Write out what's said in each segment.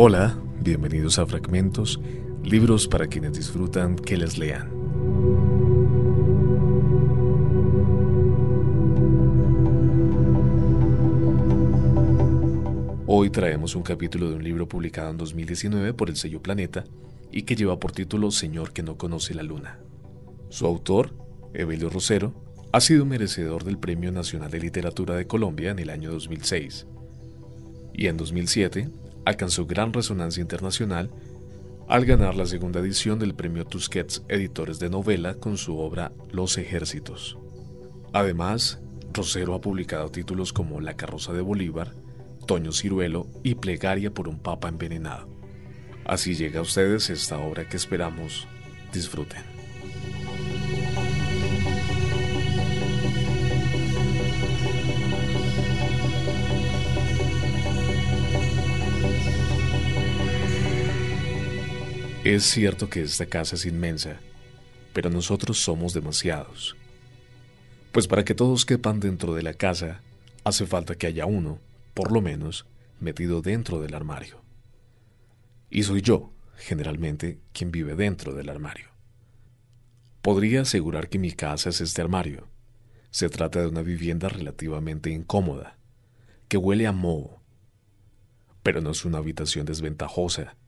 Hola, bienvenidos a Fragmentos, libros para quienes disfrutan que les lean. Hoy traemos un capítulo de un libro publicado en 2019 por el sello Planeta y que lleva por título Señor que no conoce la luna. Su autor, Evelio Rosero, ha sido merecedor del Premio Nacional de Literatura de Colombia en el año 2006 y en 2007 alcanzó gran resonancia internacional al ganar la segunda edición del Premio Tusquets Editores de Novela con su obra Los Ejércitos. Además, Rosero ha publicado títulos como La carroza de Bolívar, Toño Ciruelo y Plegaria por un Papa envenenado. Así llega a ustedes esta obra que esperamos disfruten. Es cierto que esta casa es inmensa, pero nosotros somos demasiados. Pues para que todos quepan dentro de la casa, hace falta que haya uno, por lo menos, metido dentro del armario. Y soy yo, generalmente, quien vive dentro del armario. Podría asegurar que mi casa es este armario. Se trata de una vivienda relativamente incómoda, que huele a moho. Pero no es una habitación desventajosa,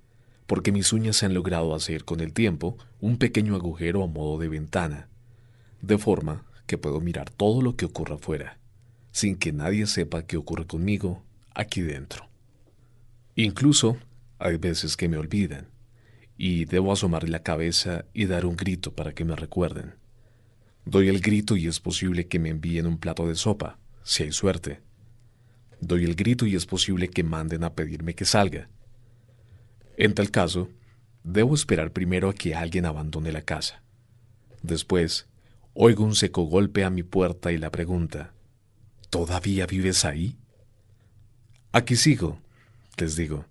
porque mis uñas se han logrado hacer con el tiempo un pequeño agujero a modo de ventana, de forma que puedo mirar todo lo que ocurra afuera, sin que nadie sepa qué ocurre conmigo aquí dentro. Incluso hay veces que me olvidan, y debo asomar la cabeza y dar un grito para que me recuerden. Doy el grito y es posible que me envíen un plato de sopa, si hay suerte. Doy el grito y es posible que manden a pedirme que salga, en tal caso, debo esperar primero a que alguien abandone la casa. Después, oigo un seco golpe a mi puerta y la pregunta, ¿Todavía vives ahí? Aquí sigo, les digo.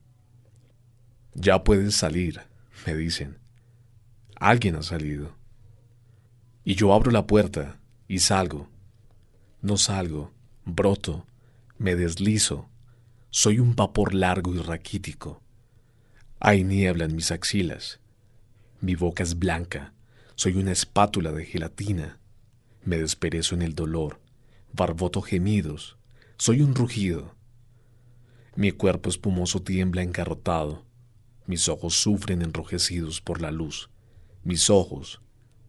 Ya puedes salir, me dicen. Alguien ha salido. Y yo abro la puerta y salgo. No salgo, broto, me deslizo. Soy un vapor largo y raquítico. Hay niebla en mis axilas. Mi boca es blanca. Soy una espátula de gelatina. Me desperezo en el dolor. Barboto gemidos. Soy un rugido. Mi cuerpo espumoso tiembla encarrotado. Mis ojos sufren enrojecidos por la luz. Mis ojos,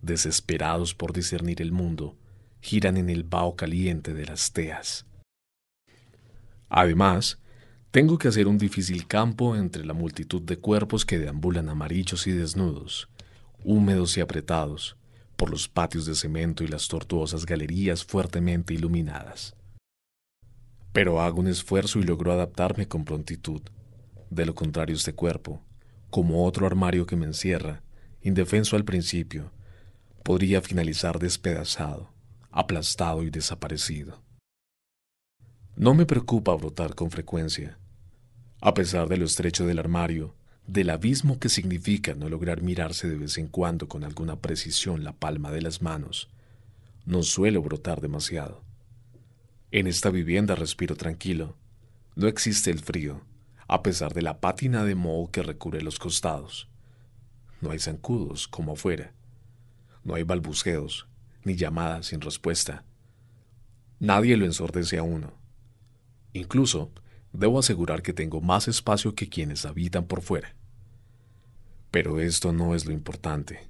desesperados por discernir el mundo, giran en el vaho caliente de las teas. Además, tengo que hacer un difícil campo entre la multitud de cuerpos que deambulan amarillos y desnudos, húmedos y apretados, por los patios de cemento y las tortuosas galerías fuertemente iluminadas. Pero hago un esfuerzo y logro adaptarme con prontitud. De lo contrario, este cuerpo, como otro armario que me encierra, indefenso al principio, podría finalizar despedazado, aplastado y desaparecido. No me preocupa brotar con frecuencia, a pesar de lo estrecho del armario, del abismo que significa no lograr mirarse de vez en cuando con alguna precisión la palma de las manos. No suelo brotar demasiado. En esta vivienda respiro tranquilo. No existe el frío, a pesar de la pátina de moho que recubre los costados. No hay zancudos como afuera. No hay balbuceos, ni llamadas sin respuesta. Nadie lo ensordece a uno. Incluso, debo asegurar que tengo más espacio que quienes habitan por fuera. Pero esto no es lo importante.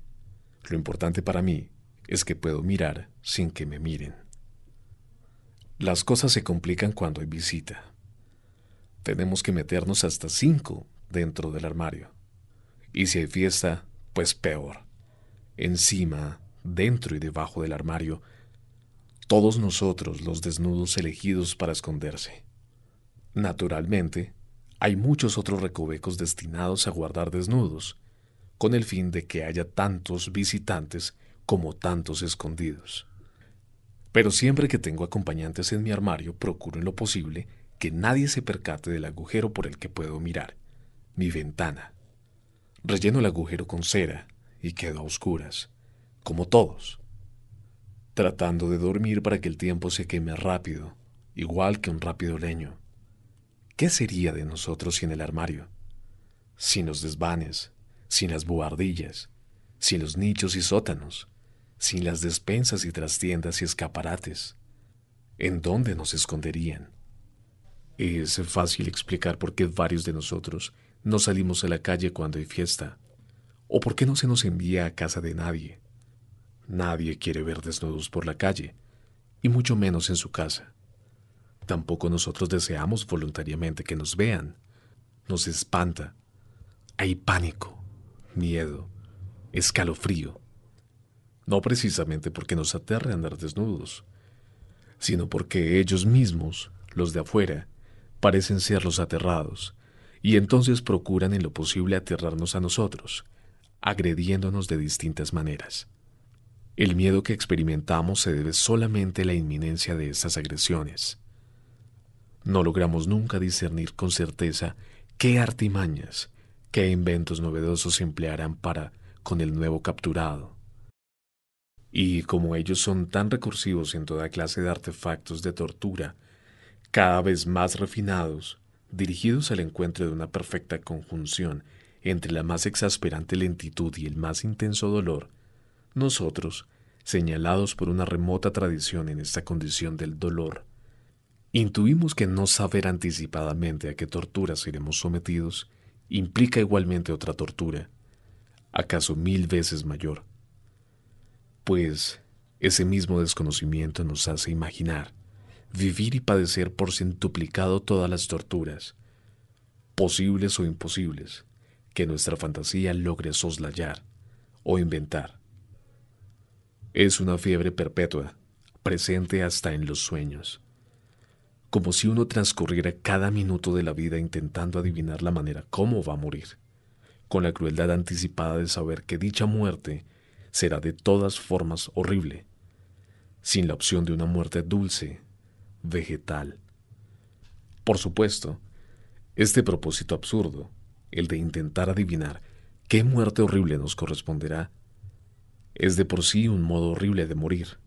Lo importante para mí es que puedo mirar sin que me miren. Las cosas se complican cuando hay visita. Tenemos que meternos hasta cinco dentro del armario. Y si hay fiesta, pues peor. Encima, dentro y debajo del armario, todos nosotros los desnudos elegidos para esconderse. Naturalmente, hay muchos otros recovecos destinados a guardar desnudos, con el fin de que haya tantos visitantes como tantos escondidos. Pero siempre que tengo acompañantes en mi armario, procuro en lo posible que nadie se percate del agujero por el que puedo mirar, mi ventana. Relleno el agujero con cera y quedo a oscuras, como todos, tratando de dormir para que el tiempo se queme rápido, igual que un rápido leño. ¿Qué sería de nosotros sin el armario? sin los desvanes, sin las buhardillas, sin los nichos y sótanos, sin las despensas y trastiendas y escaparates. ¿En dónde nos esconderían? Es fácil explicar por qué varios de nosotros no salimos a la calle cuando hay fiesta, o por qué no se nos envía a casa de nadie. Nadie quiere ver desnudos por la calle, y mucho menos en su casa. Tampoco nosotros deseamos voluntariamente que nos vean. Nos espanta. Hay pánico, miedo, escalofrío. No precisamente porque nos aterre andar desnudos, sino porque ellos mismos, los de afuera, parecen ser los aterrados, y entonces procuran en lo posible aterrarnos a nosotros, agrediéndonos de distintas maneras. El miedo que experimentamos se debe solamente a la inminencia de estas agresiones. No logramos nunca discernir con certeza qué artimañas, qué inventos novedosos emplearán para con el nuevo capturado. Y como ellos son tan recursivos en toda clase de artefactos de tortura, cada vez más refinados, dirigidos al encuentro de una perfecta conjunción entre la más exasperante lentitud y el más intenso dolor, nosotros, señalados por una remota tradición en esta condición del dolor, intuimos que no saber anticipadamente a qué tortura seremos sometidos implica igualmente otra tortura, acaso mil veces mayor. Pues ese mismo desconocimiento nos hace imaginar vivir y padecer por centuplicado todas las torturas, posibles o imposibles, que nuestra fantasía logre soslayar o inventar. Es una fiebre perpetua, presente hasta en los sueños, como si uno transcurriera cada minuto de la vida intentando adivinar la manera cómo va a morir, con la crueldad anticipada de saber que dicha muerte será de todas formas horrible, sin la opción de una muerte dulce vegetal. Por supuesto, este propósito absurdo, el de intentar adivinar qué muerte horrible nos corresponderá, es de por sí un modo horrible de morir.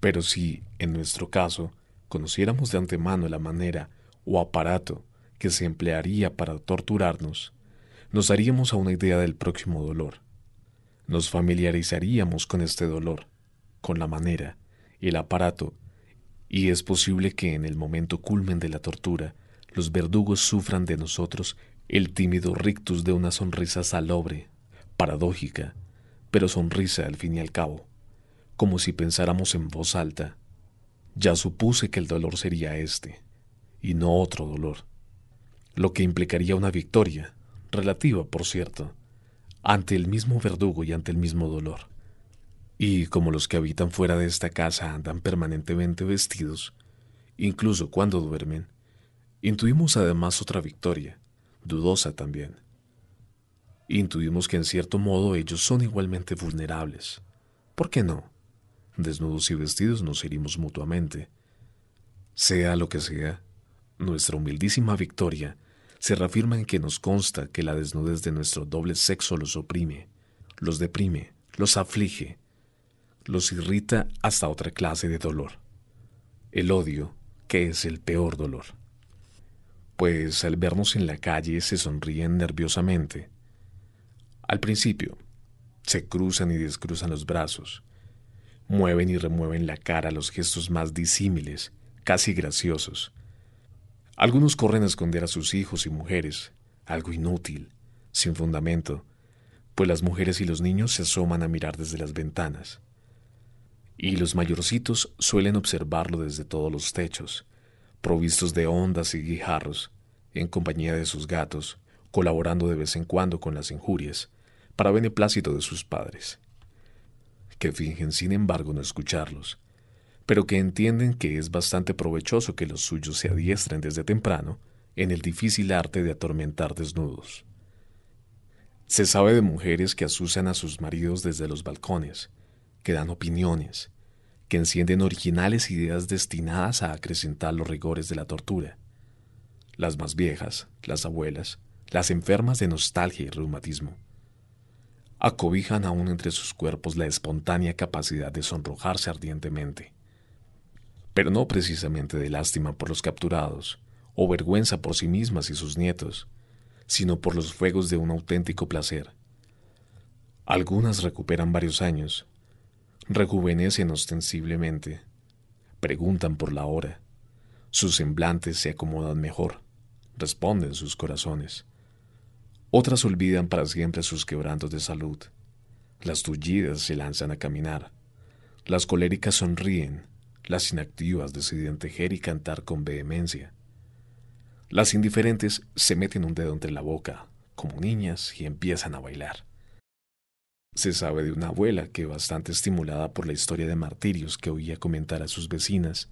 Pero si, en nuestro caso, conociéramos de antemano la manera o aparato que se emplearía para torturarnos, nos daríamos a una idea del próximo dolor. Nos familiarizaríamos con este dolor, con la manera el aparato y es posible que en el momento culmen de la tortura los verdugos sufran de nosotros el tímido rictus de una sonrisa salobre, paradójica, pero sonrisa al fin y al cabo, como si pensáramos en voz alta. Ya supuse que el dolor sería este, y no otro dolor, lo que implicaría una victoria, relativa, por cierto, ante el mismo verdugo y ante el mismo dolor. Y como los que habitan fuera de esta casa andan permanentemente vestidos, incluso cuando duermen, intuimos además otra victoria, dudosa también. Intuimos que en cierto modo ellos son igualmente vulnerables. ¿Por qué no? Desnudos y vestidos nos herimos mutuamente. Sea lo que sea, nuestra humildísima victoria se reafirma en que nos consta que la desnudez de nuestro doble sexo los oprime, los deprime, los aflige, los irrita hasta otra clase de dolor. El odio, que es el peor dolor. Pues al vernos en la calle se sonríen nerviosamente. Al principio, se cruzan y descruzan los brazos, mueven y remueven la cara los gestos más disímiles, casi graciosos. Algunos corren a esconder a sus hijos y mujeres, algo inútil, sin fundamento, pues las mujeres y los niños se asoman a mirar desde las ventanas y los mayorcitos suelen observarlo desde todos los techos, provistos de ondas y guijarros, en compañía de sus gatos, colaborando de vez en cuando con las injurias, para beneplácito de sus padres, que fingen sin embargo no escucharlos, pero que entienden que es bastante provechoso que los suyos se adiestren desde temprano en el difícil arte de atormentar desnudos. Se sabe de mujeres que asusan a sus maridos desde los balcones, que dan opiniones, que encienden originales ideas destinadas a acrecentar los rigores de la tortura. Las más viejas, las abuelas, las enfermas de nostalgia y reumatismo, acobijan aún entre sus cuerpos la espontánea capacidad de sonrojarse ardientemente, pero no precisamente de lástima por los capturados o vergüenza por sí mismas y sus nietos, sino por los fuegos de un auténtico placer. Algunas recuperan varios años, rejuvenecen ostensiblemente, preguntan por la hora, sus semblantes se acomodan mejor, responden sus corazones. Otras olvidan para siempre sus quebrantos de salud. Las tullidas se lanzan a caminar. Las coléricas sonríen. Las inactivas deciden tejer y cantar con vehemencia. Las indiferentes se meten un dedo entre la boca, como niñas, y empiezan a bailar. Se sabe de una abuela que, bastante estimulada por la historia de martirios que oía comentar a sus vecinas,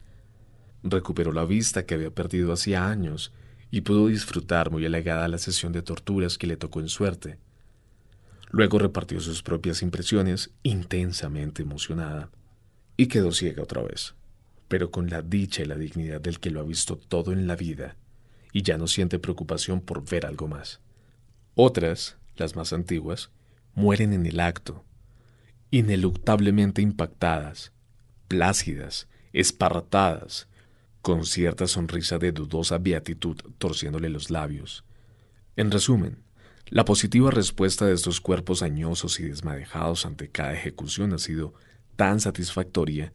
recuperó la vista que había perdido hacía años y pudo disfrutar muy alegada la sesión de torturas que le tocó en suerte. Luego repartió sus propias impresiones intensamente emocionada y quedó ciega otra vez, pero con la dicha y la dignidad del que lo ha visto todo en la vida y ya no siente preocupación por ver algo más. Otras, las más antiguas, mueren en el acto, ineluctablemente impactadas, plácidas, espartadas, con cierta sonrisa de dudosa beatitud torciéndole los labios. En resumen, la positiva respuesta de estos cuerpos añosos y desmadejados ante cada ejecución ha sido tan satisfactoria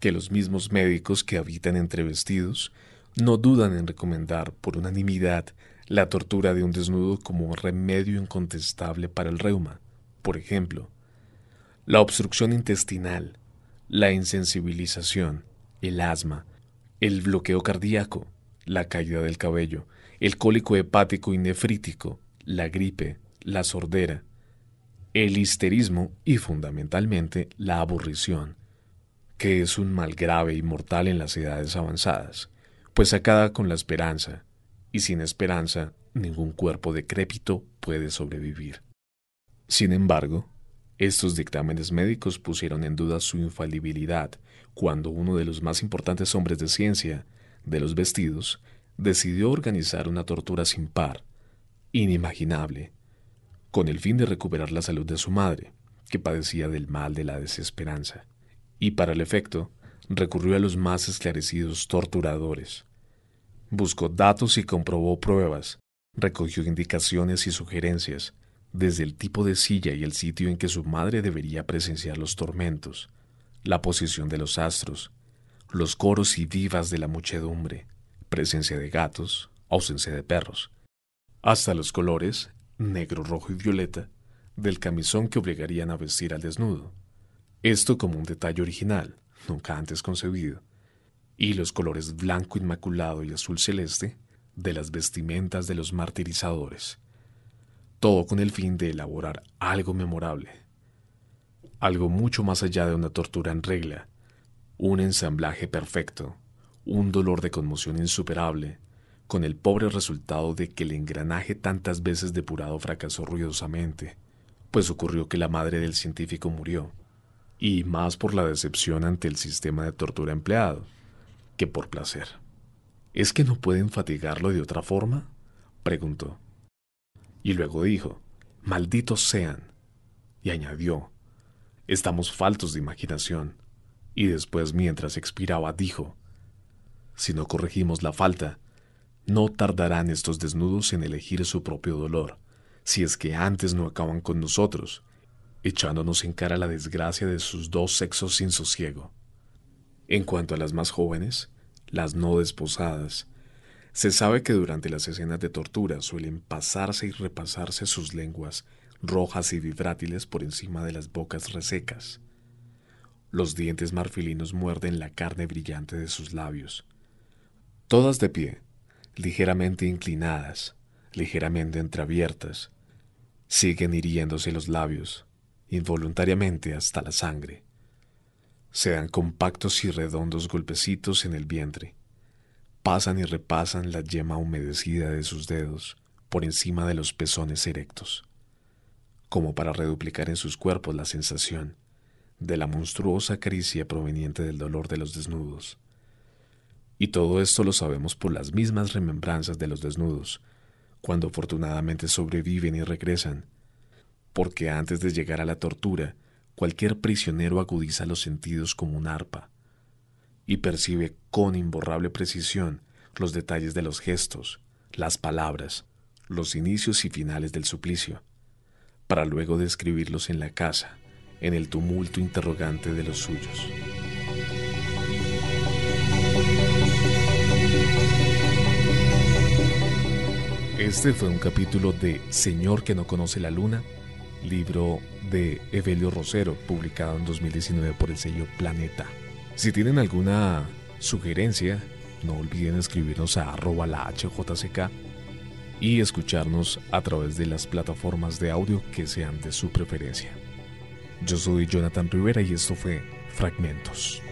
que los mismos médicos que habitan entre vestidos no dudan en recomendar por unanimidad la tortura de un desnudo como remedio incontestable para el reuma. Por ejemplo, la obstrucción intestinal, la insensibilización, el asma, el bloqueo cardíaco, la caída del cabello, el cólico hepático y nefrítico, la gripe, la sordera, el histerismo y fundamentalmente la aburrición, que es un mal grave y mortal en las edades avanzadas, pues acaba con la esperanza, y sin esperanza ningún cuerpo decrépito puede sobrevivir. Sin embargo, estos dictámenes médicos pusieron en duda su infalibilidad cuando uno de los más importantes hombres de ciencia, de los vestidos, decidió organizar una tortura sin par, inimaginable, con el fin de recuperar la salud de su madre, que padecía del mal de la desesperanza, y para el efecto recurrió a los más esclarecidos torturadores. Buscó datos y comprobó pruebas, recogió indicaciones y sugerencias, desde el tipo de silla y el sitio en que su madre debería presenciar los tormentos, la posición de los astros, los coros y vivas de la muchedumbre, presencia de gatos, ausencia de perros, hasta los colores, negro, rojo y violeta, del camisón que obligarían a vestir al desnudo. Esto como un detalle original, nunca antes concebido, y los colores blanco inmaculado y azul celeste de las vestimentas de los martirizadores. Todo con el fin de elaborar algo memorable, algo mucho más allá de una tortura en regla, un ensamblaje perfecto, un dolor de conmoción insuperable, con el pobre resultado de que el engranaje tantas veces depurado fracasó ruidosamente, pues ocurrió que la madre del científico murió, y más por la decepción ante el sistema de tortura empleado, que por placer. ¿Es que no pueden fatigarlo de otra forma? preguntó. Y luego dijo, malditos sean. Y añadió, estamos faltos de imaginación. Y después, mientras expiraba, dijo, si no corregimos la falta, no tardarán estos desnudos en elegir su propio dolor, si es que antes no acaban con nosotros, echándonos en cara la desgracia de sus dos sexos sin sosiego. En cuanto a las más jóvenes, las no desposadas, se sabe que durante las escenas de tortura suelen pasarse y repasarse sus lenguas rojas y vibrátiles por encima de las bocas resecas. Los dientes marfilinos muerden la carne brillante de sus labios. Todas de pie, ligeramente inclinadas, ligeramente entreabiertas, siguen hiriéndose los labios, involuntariamente hasta la sangre. Se dan compactos y redondos golpecitos en el vientre, pasan y repasan la yema humedecida de sus dedos por encima de los pezones erectos, como para reduplicar en sus cuerpos la sensación de la monstruosa caricia proveniente del dolor de los desnudos. Y todo esto lo sabemos por las mismas remembranzas de los desnudos, cuando afortunadamente sobreviven y regresan, porque antes de llegar a la tortura, cualquier prisionero agudiza los sentidos como un arpa, y percibe con imborrable precisión los detalles de los gestos, las palabras, los inicios y finales del suplicio, para luego describirlos en la casa, en el tumulto interrogante de los suyos. Este fue un capítulo de Señor que no conoce la luna, libro de Evelio Rosero, publicado en 2019 por el sello Planeta. Si tienen alguna sugerencia, no olviden escribirnos a arroba la HJCK y escucharnos a través de las plataformas de audio que sean de su preferencia. Yo soy Jonathan Rivera y esto fue Fragmentos.